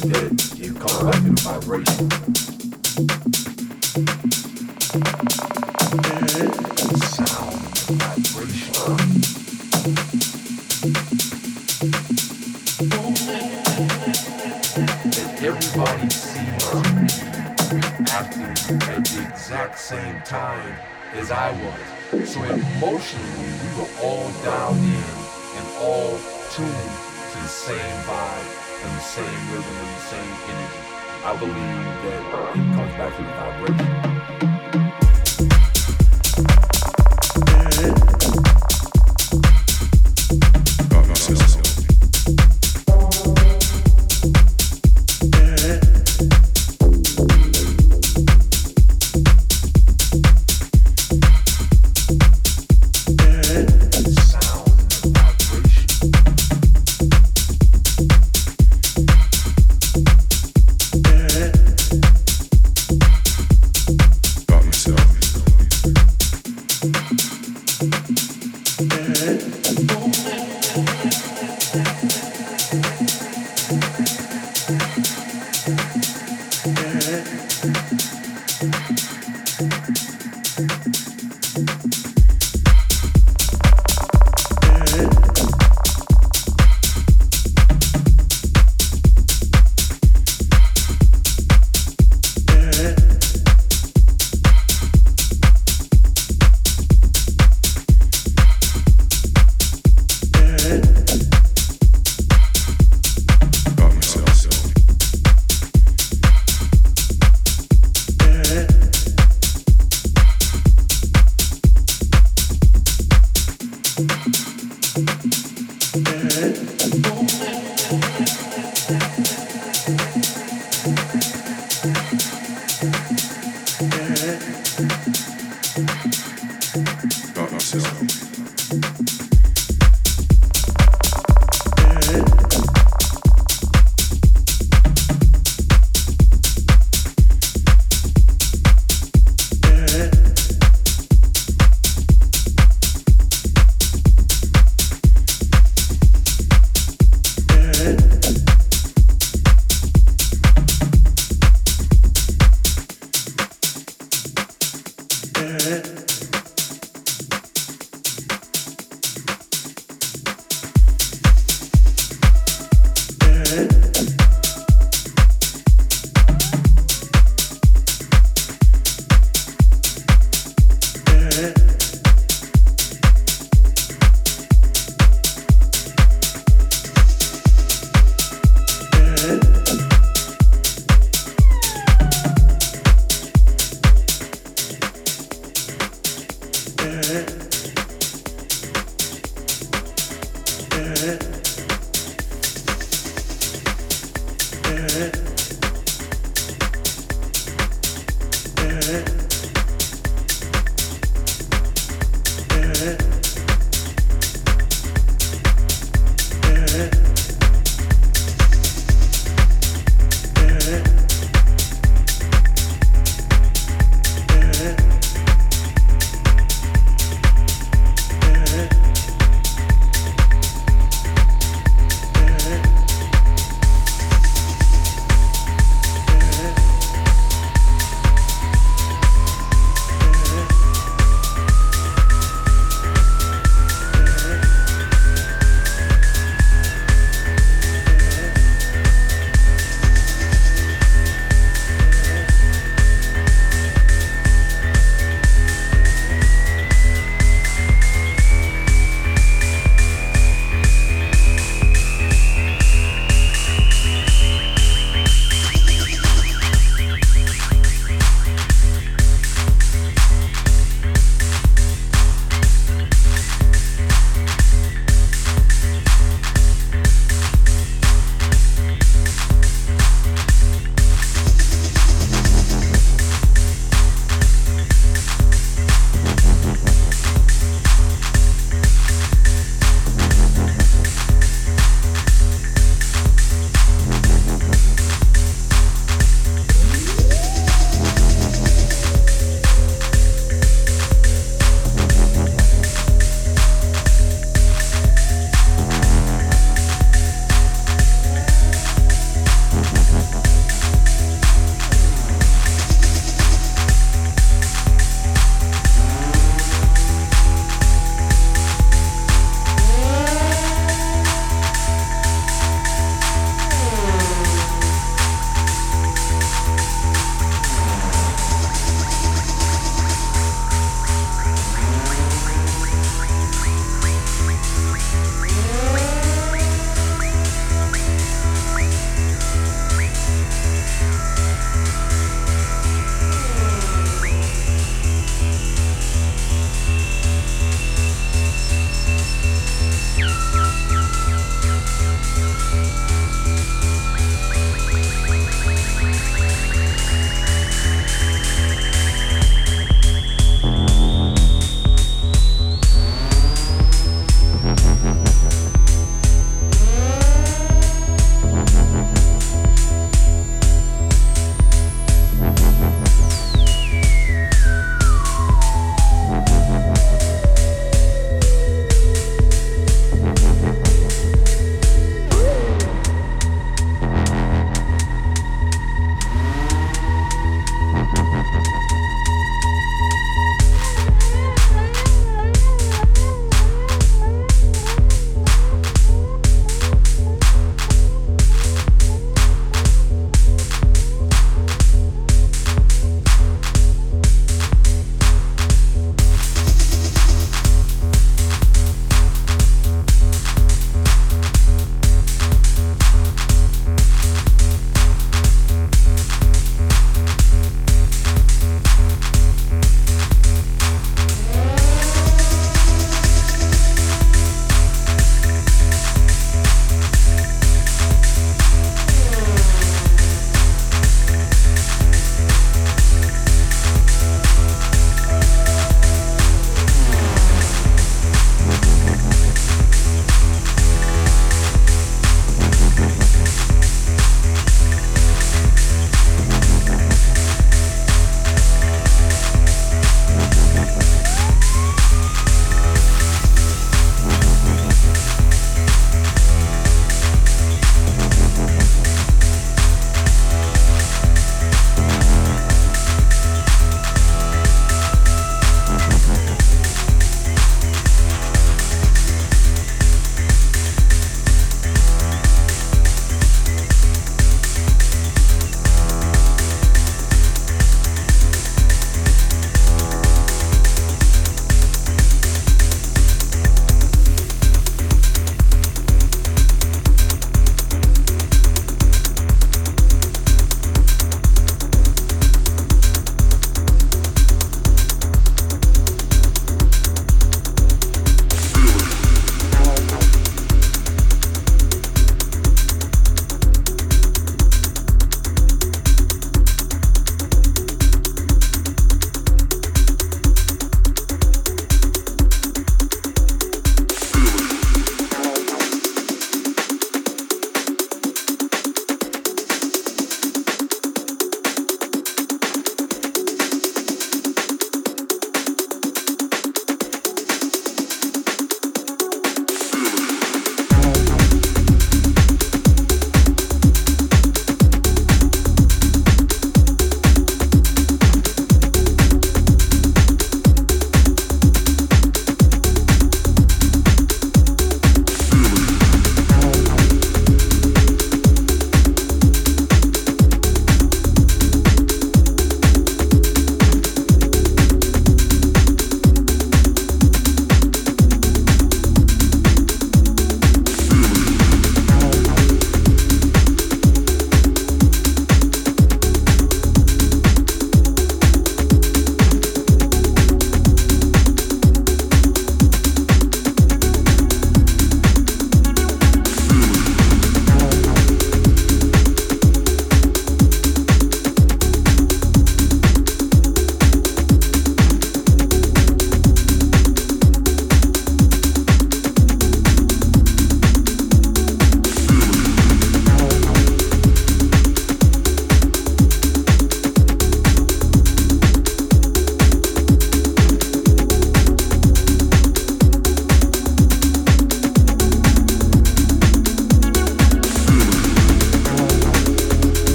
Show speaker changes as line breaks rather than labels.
that you call like a vibration. That everybody sees acting at the exact same time as I was. So emotionally, we were all down in and all tuned to the same vibe and the same rhythm and the same energy. I believe that it comes back to the vibration.